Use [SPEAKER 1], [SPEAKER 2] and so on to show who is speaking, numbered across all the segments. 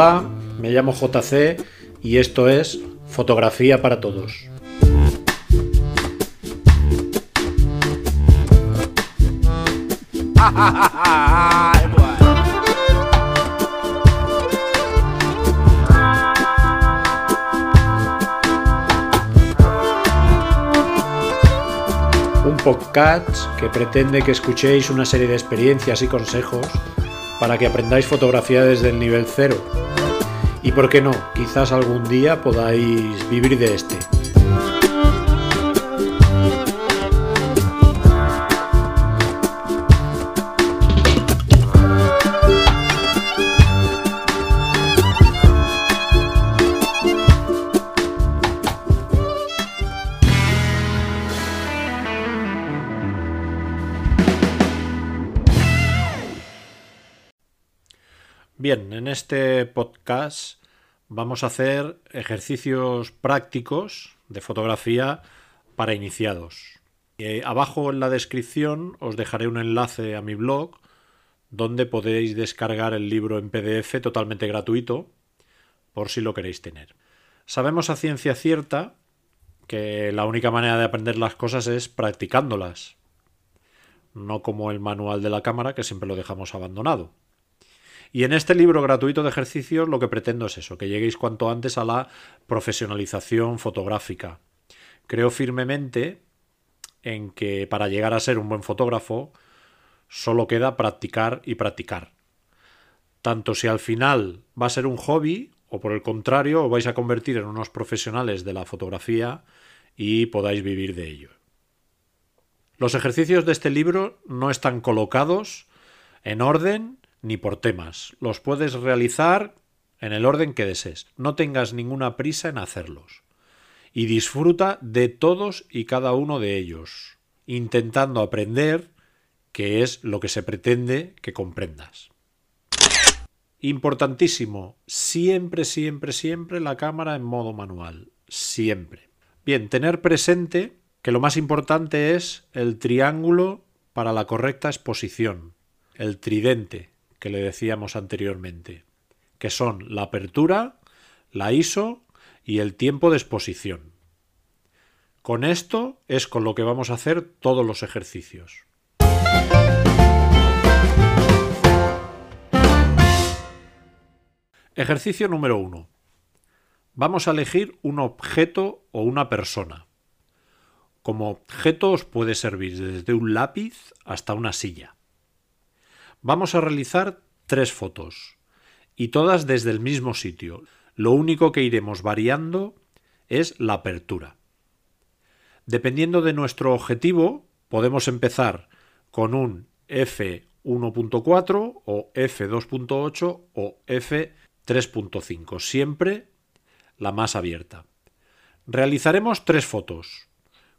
[SPEAKER 1] Hola, me llamo JC y esto es Fotografía para Todos. Un podcast que pretende que escuchéis una serie de experiencias y consejos para que aprendáis fotografía desde el nivel cero. Y por qué no, quizás algún día podáis vivir de este. Bien, en este podcast vamos a hacer ejercicios prácticos de fotografía para iniciados. Eh, abajo en la descripción os dejaré un enlace a mi blog donde podéis descargar el libro en PDF totalmente gratuito por si lo queréis tener. Sabemos a ciencia cierta que la única manera de aprender las cosas es practicándolas, no como el manual de la cámara que siempre lo dejamos abandonado. Y en este libro gratuito de ejercicios lo que pretendo es eso, que lleguéis cuanto antes a la profesionalización fotográfica. Creo firmemente en que para llegar a ser un buen fotógrafo solo queda practicar y practicar. Tanto si al final va a ser un hobby o por el contrario os vais a convertir en unos profesionales de la fotografía y podáis vivir de ello. Los ejercicios de este libro no están colocados en orden ni por temas. Los puedes realizar en el orden que desees. No tengas ninguna prisa en hacerlos. Y disfruta de todos y cada uno de ellos, intentando aprender qué es lo que se pretende que comprendas. Importantísimo, siempre, siempre, siempre la cámara en modo manual. Siempre. Bien, tener presente que lo más importante es el triángulo para la correcta exposición, el tridente, que le decíamos anteriormente, que son la apertura, la ISO y el tiempo de exposición. Con esto es con lo que vamos a hacer todos los ejercicios. Ejercicio número 1. Vamos a elegir un objeto o una persona. Como objeto os puede servir desde un lápiz hasta una silla. Vamos a realizar tres fotos y todas desde el mismo sitio. Lo único que iremos variando es la apertura. Dependiendo de nuestro objetivo, podemos empezar con un f1.4 o f2.8 o f3.5, siempre la más abierta. Realizaremos tres fotos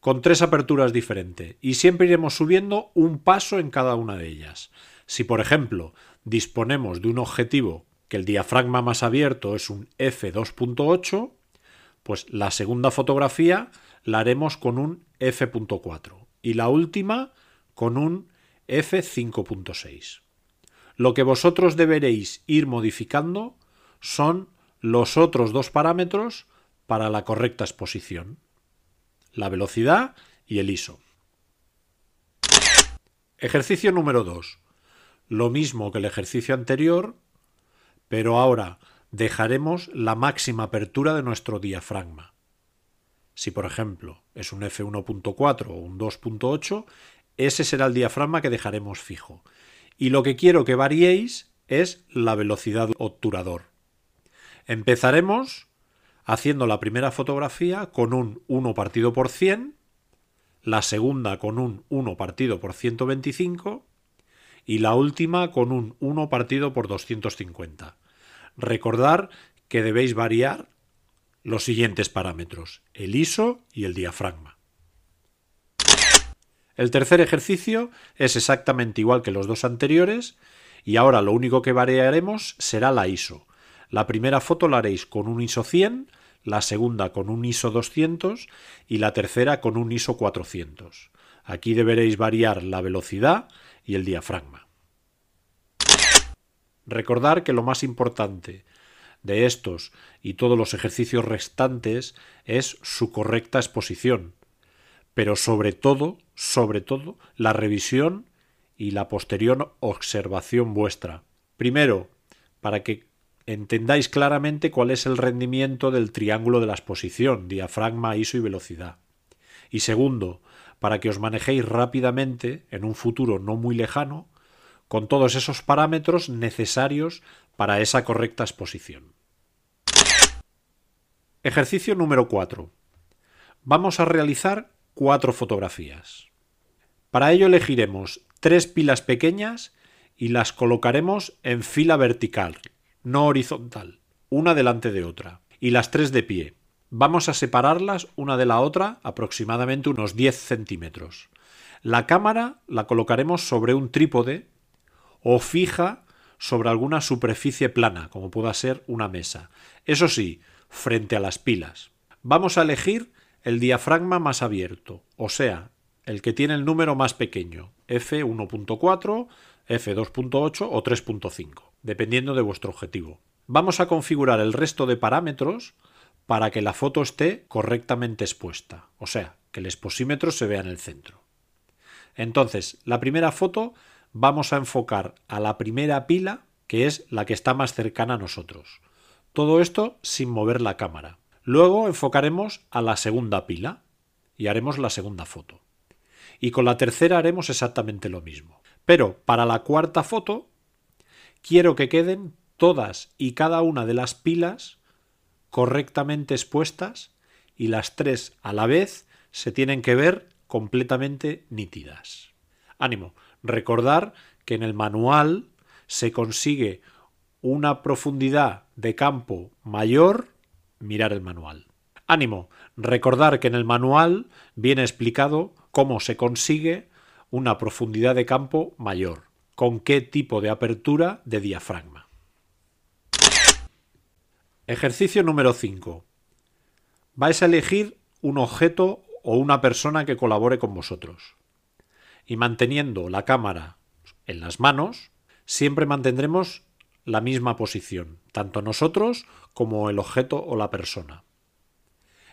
[SPEAKER 1] con tres aperturas diferentes y siempre iremos subiendo un paso en cada una de ellas. Si, por ejemplo, disponemos de un objetivo que el diafragma más abierto es un f2.8, pues la segunda fotografía la haremos con un f.4 y la última con un f5.6. Lo que vosotros deberéis ir modificando son los otros dos parámetros para la correcta exposición, la velocidad y el ISO. Ejercicio número 2 lo mismo que el ejercicio anterior, pero ahora dejaremos la máxima apertura de nuestro diafragma. Si por ejemplo es un F1.4 o un 2.8, ese será el diafragma que dejaremos fijo. Y lo que quiero que variéis es la velocidad obturador. Empezaremos haciendo la primera fotografía con un 1 partido por 100, la segunda con un 1 partido por 125 y la última con un 1 partido por 250. Recordar que debéis variar los siguientes parámetros, el ISO y el diafragma. El tercer ejercicio es exactamente igual que los dos anteriores y ahora lo único que variaremos será la ISO. La primera foto la haréis con un ISO 100, la segunda con un ISO 200 y la tercera con un ISO 400. Aquí deberéis variar la velocidad y el diafragma. Recordar que lo más importante de estos y todos los ejercicios restantes es su correcta exposición, pero sobre todo, sobre todo, la revisión y la posterior observación vuestra. Primero, para que entendáis claramente cuál es el rendimiento del triángulo de la exposición, diafragma, ISO y velocidad. Y segundo, para que os manejéis rápidamente, en un futuro no muy lejano, con todos esos parámetros necesarios para esa correcta exposición. Ejercicio número 4. Vamos a realizar cuatro fotografías. Para ello elegiremos tres pilas pequeñas y las colocaremos en fila vertical, no horizontal, una delante de otra, y las tres de pie. Vamos a separarlas una de la otra aproximadamente unos 10 centímetros. La cámara la colocaremos sobre un trípode o fija sobre alguna superficie plana, como pueda ser una mesa. Eso sí, frente a las pilas. Vamos a elegir el diafragma más abierto, o sea, el que tiene el número más pequeño, F1.4, F2.8 o 3.5, dependiendo de vuestro objetivo. Vamos a configurar el resto de parámetros para que la foto esté correctamente expuesta, o sea, que el exposímetro se vea en el centro. Entonces, la primera foto vamos a enfocar a la primera pila, que es la que está más cercana a nosotros. Todo esto sin mover la cámara. Luego enfocaremos a la segunda pila y haremos la segunda foto. Y con la tercera haremos exactamente lo mismo. Pero para la cuarta foto quiero que queden todas y cada una de las pilas correctamente expuestas y las tres a la vez se tienen que ver completamente nítidas. Ánimo, recordar que en el manual se consigue una profundidad de campo mayor, mirar el manual. Ánimo, recordar que en el manual viene explicado cómo se consigue una profundidad de campo mayor, con qué tipo de apertura de diafragma. Ejercicio número 5. Vais a elegir un objeto o una persona que colabore con vosotros. Y manteniendo la cámara en las manos, siempre mantendremos la misma posición, tanto nosotros como el objeto o la persona.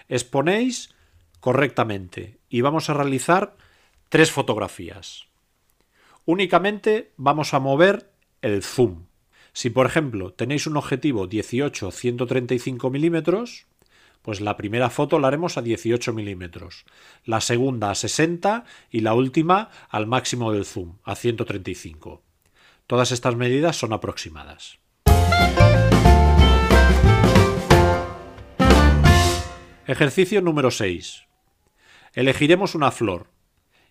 [SPEAKER 1] Exponéis correctamente y vamos a realizar tres fotografías. Únicamente vamos a mover el zoom. Si por ejemplo tenéis un objetivo 18-135 milímetros, pues la primera foto la haremos a 18 milímetros, la segunda a 60 y la última al máximo del zoom, a 135. Todas estas medidas son aproximadas. Ejercicio número 6. Elegiremos una flor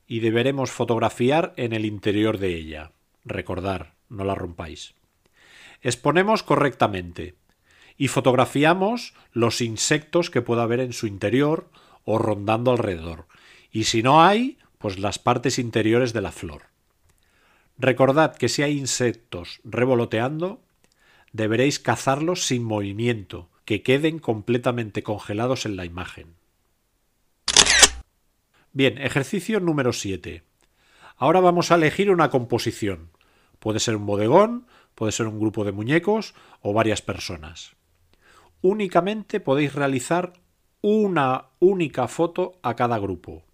[SPEAKER 1] y deberemos fotografiar en el interior de ella. Recordar, no la rompáis. Exponemos correctamente y fotografiamos los insectos que pueda haber en su interior o rondando alrededor. Y si no hay, pues las partes interiores de la flor. Recordad que si hay insectos revoloteando, deberéis cazarlos sin movimiento, que queden completamente congelados en la imagen. Bien, ejercicio número 7. Ahora vamos a elegir una composición. Puede ser un bodegón, puede ser un grupo de muñecos o varias personas. Únicamente podéis realizar una única foto a cada grupo.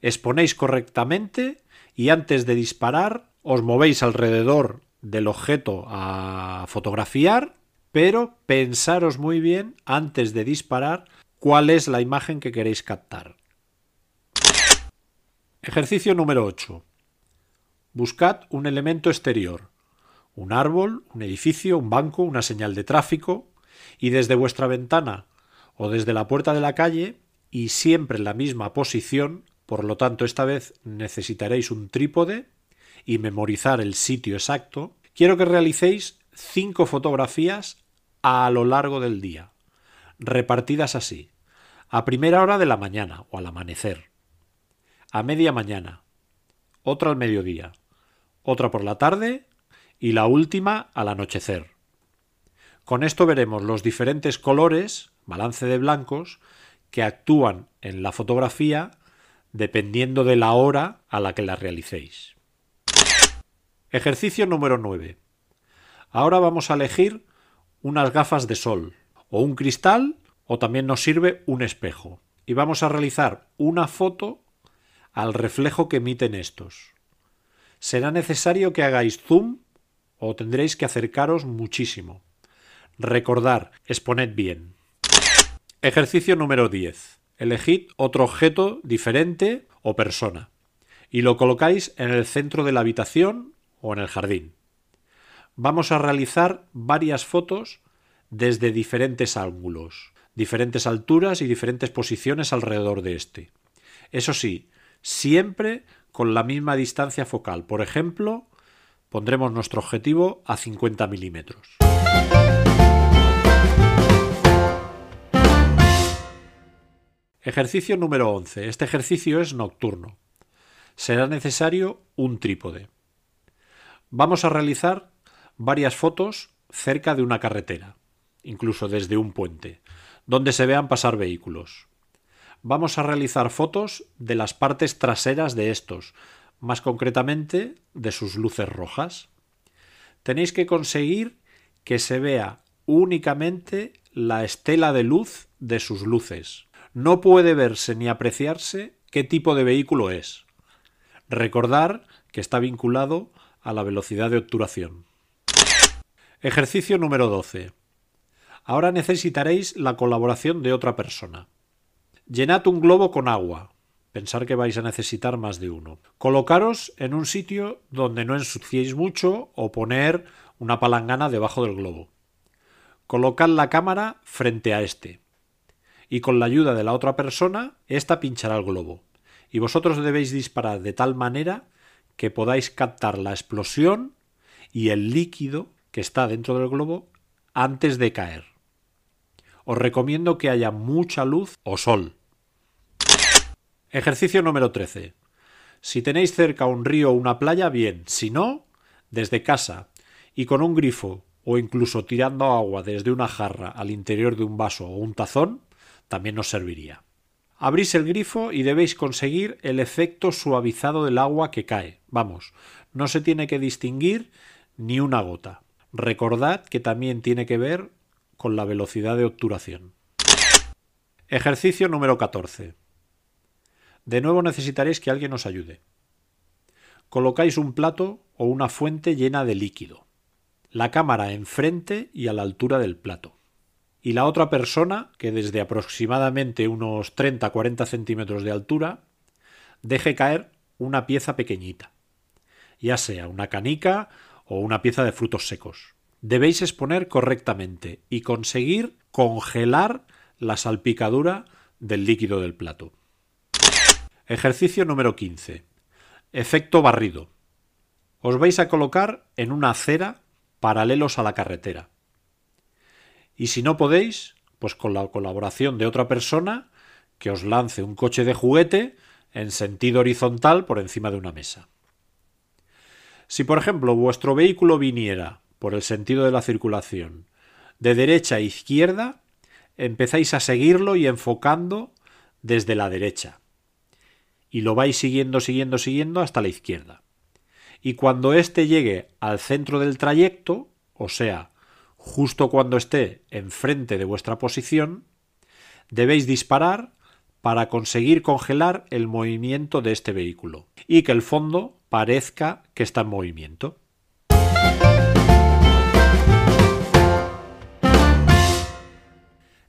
[SPEAKER 1] Exponéis correctamente y antes de disparar os movéis alrededor del objeto a fotografiar, pero pensaros muy bien antes de disparar cuál es la imagen que queréis captar. Ejercicio número 8. Buscad un elemento exterior, un árbol, un edificio, un banco, una señal de tráfico, y desde vuestra ventana o desde la puerta de la calle, y siempre en la misma posición, por lo tanto esta vez necesitaréis un trípode y memorizar el sitio exacto, quiero que realicéis cinco fotografías a lo largo del día, repartidas así, a primera hora de la mañana o al amanecer, a media mañana, otra al mediodía, otra por la tarde y la última al anochecer. Con esto veremos los diferentes colores, balance de blancos, que actúan en la fotografía dependiendo de la hora a la que la realicéis. Ejercicio número 9. Ahora vamos a elegir unas gafas de sol o un cristal o también nos sirve un espejo. Y vamos a realizar una foto al reflejo que emiten estos. Será necesario que hagáis zoom o tendréis que acercaros muchísimo. Recordar, exponed bien. Ejercicio número 10. Elegid otro objeto diferente o persona y lo colocáis en el centro de la habitación o en el jardín. Vamos a realizar varias fotos desde diferentes ángulos, diferentes alturas y diferentes posiciones alrededor de este. Eso sí, siempre con la misma distancia focal. Por ejemplo, pondremos nuestro objetivo a 50 milímetros. Ejercicio número 11. Este ejercicio es nocturno. Será necesario un trípode. Vamos a realizar varias fotos cerca de una carretera, incluso desde un puente, donde se vean pasar vehículos. Vamos a realizar fotos de las partes traseras de estos, más concretamente de sus luces rojas. Tenéis que conseguir que se vea únicamente la estela de luz de sus luces. No puede verse ni apreciarse qué tipo de vehículo es. Recordar que está vinculado a la velocidad de obturación. Ejercicio número 12. Ahora necesitaréis la colaboración de otra persona. Llenad un globo con agua. Pensar que vais a necesitar más de uno. Colocaros en un sitio donde no ensuciéis mucho o poner una palangana debajo del globo. Colocad la cámara frente a este. Y con la ayuda de la otra persona, ésta pinchará el globo. Y vosotros debéis disparar de tal manera que podáis captar la explosión y el líquido que está dentro del globo antes de caer. Os recomiendo que haya mucha luz o sol. Ejercicio número 13. Si tenéis cerca un río o una playa, bien. Si no, desde casa y con un grifo o incluso tirando agua desde una jarra al interior de un vaso o un tazón, también nos serviría. Abrís el grifo y debéis conseguir el efecto suavizado del agua que cae. Vamos, no se tiene que distinguir ni una gota. Recordad que también tiene que ver con la velocidad de obturación. Ejercicio número 14. De nuevo necesitaréis que alguien os ayude. Colocáis un plato o una fuente llena de líquido. La cámara enfrente y a la altura del plato. Y la otra persona, que desde aproximadamente unos 30-40 centímetros de altura, deje caer una pieza pequeñita, ya sea una canica o una pieza de frutos secos debéis exponer correctamente y conseguir congelar la salpicadura del líquido del plato. Ejercicio número 15. Efecto barrido. Os vais a colocar en una acera paralelos a la carretera. Y si no podéis, pues con la colaboración de otra persona que os lance un coche de juguete en sentido horizontal por encima de una mesa. Si por ejemplo vuestro vehículo viniera por el sentido de la circulación, de derecha a izquierda, empezáis a seguirlo y enfocando desde la derecha. Y lo vais siguiendo, siguiendo, siguiendo hasta la izquierda. Y cuando éste llegue al centro del trayecto, o sea, justo cuando esté enfrente de vuestra posición, debéis disparar para conseguir congelar el movimiento de este vehículo y que el fondo parezca que está en movimiento.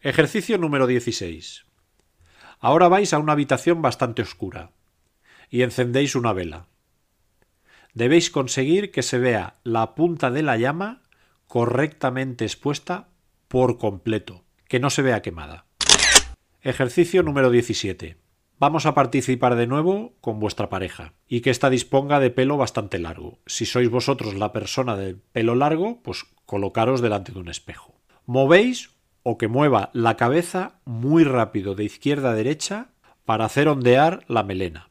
[SPEAKER 1] Ejercicio número 16. Ahora vais a una habitación bastante oscura y encendéis una vela. Debéis conseguir que se vea la punta de la llama correctamente expuesta por completo, que no se vea quemada. Ejercicio número 17. Vamos a participar de nuevo con vuestra pareja y que ésta disponga de pelo bastante largo. Si sois vosotros la persona de pelo largo, pues colocaros delante de un espejo. Movéis o que mueva la cabeza muy rápido de izquierda a derecha para hacer ondear la melena.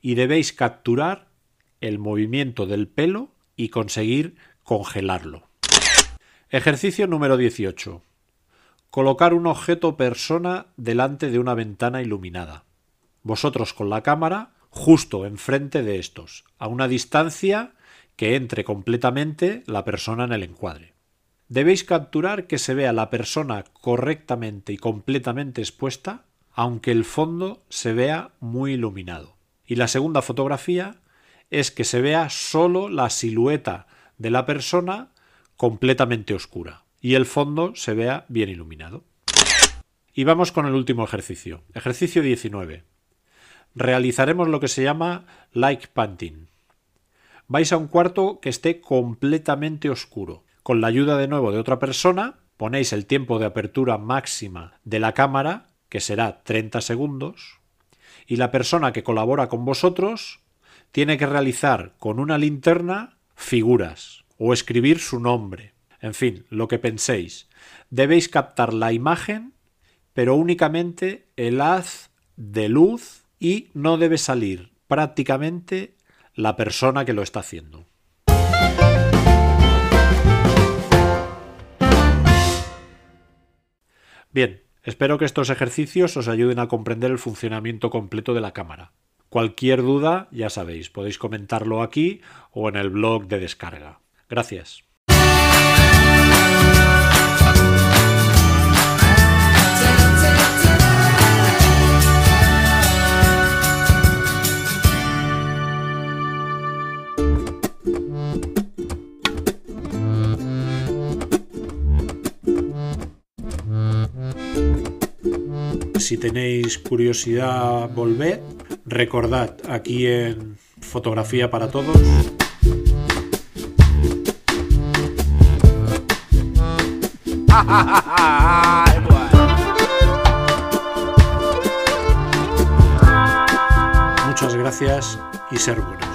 [SPEAKER 1] Y debéis capturar el movimiento del pelo y conseguir congelarlo. Ejercicio número 18. Colocar un objeto persona delante de una ventana iluminada. Vosotros con la cámara justo enfrente de estos, a una distancia que entre completamente la persona en el encuadre. Debéis capturar que se vea la persona correctamente y completamente expuesta, aunque el fondo se vea muy iluminado. Y la segunda fotografía es que se vea solo la silueta de la persona completamente oscura y el fondo se vea bien iluminado. Y vamos con el último ejercicio. Ejercicio 19. Realizaremos lo que se llama like painting. Vais a un cuarto que esté completamente oscuro. Con la ayuda de nuevo de otra persona, ponéis el tiempo de apertura máxima de la cámara, que será 30 segundos, y la persona que colabora con vosotros tiene que realizar con una linterna figuras o escribir su nombre. En fin, lo que penséis. Debéis captar la imagen, pero únicamente el haz de luz y no debe salir prácticamente la persona que lo está haciendo. Bien, espero que estos ejercicios os ayuden a comprender el funcionamiento completo de la cámara. Cualquier duda, ya sabéis, podéis comentarlo aquí o en el blog de descarga. Gracias. Si tenéis curiosidad, volved. Recordad, aquí en Fotografía para Todos. Muchas gracias y ser buenos.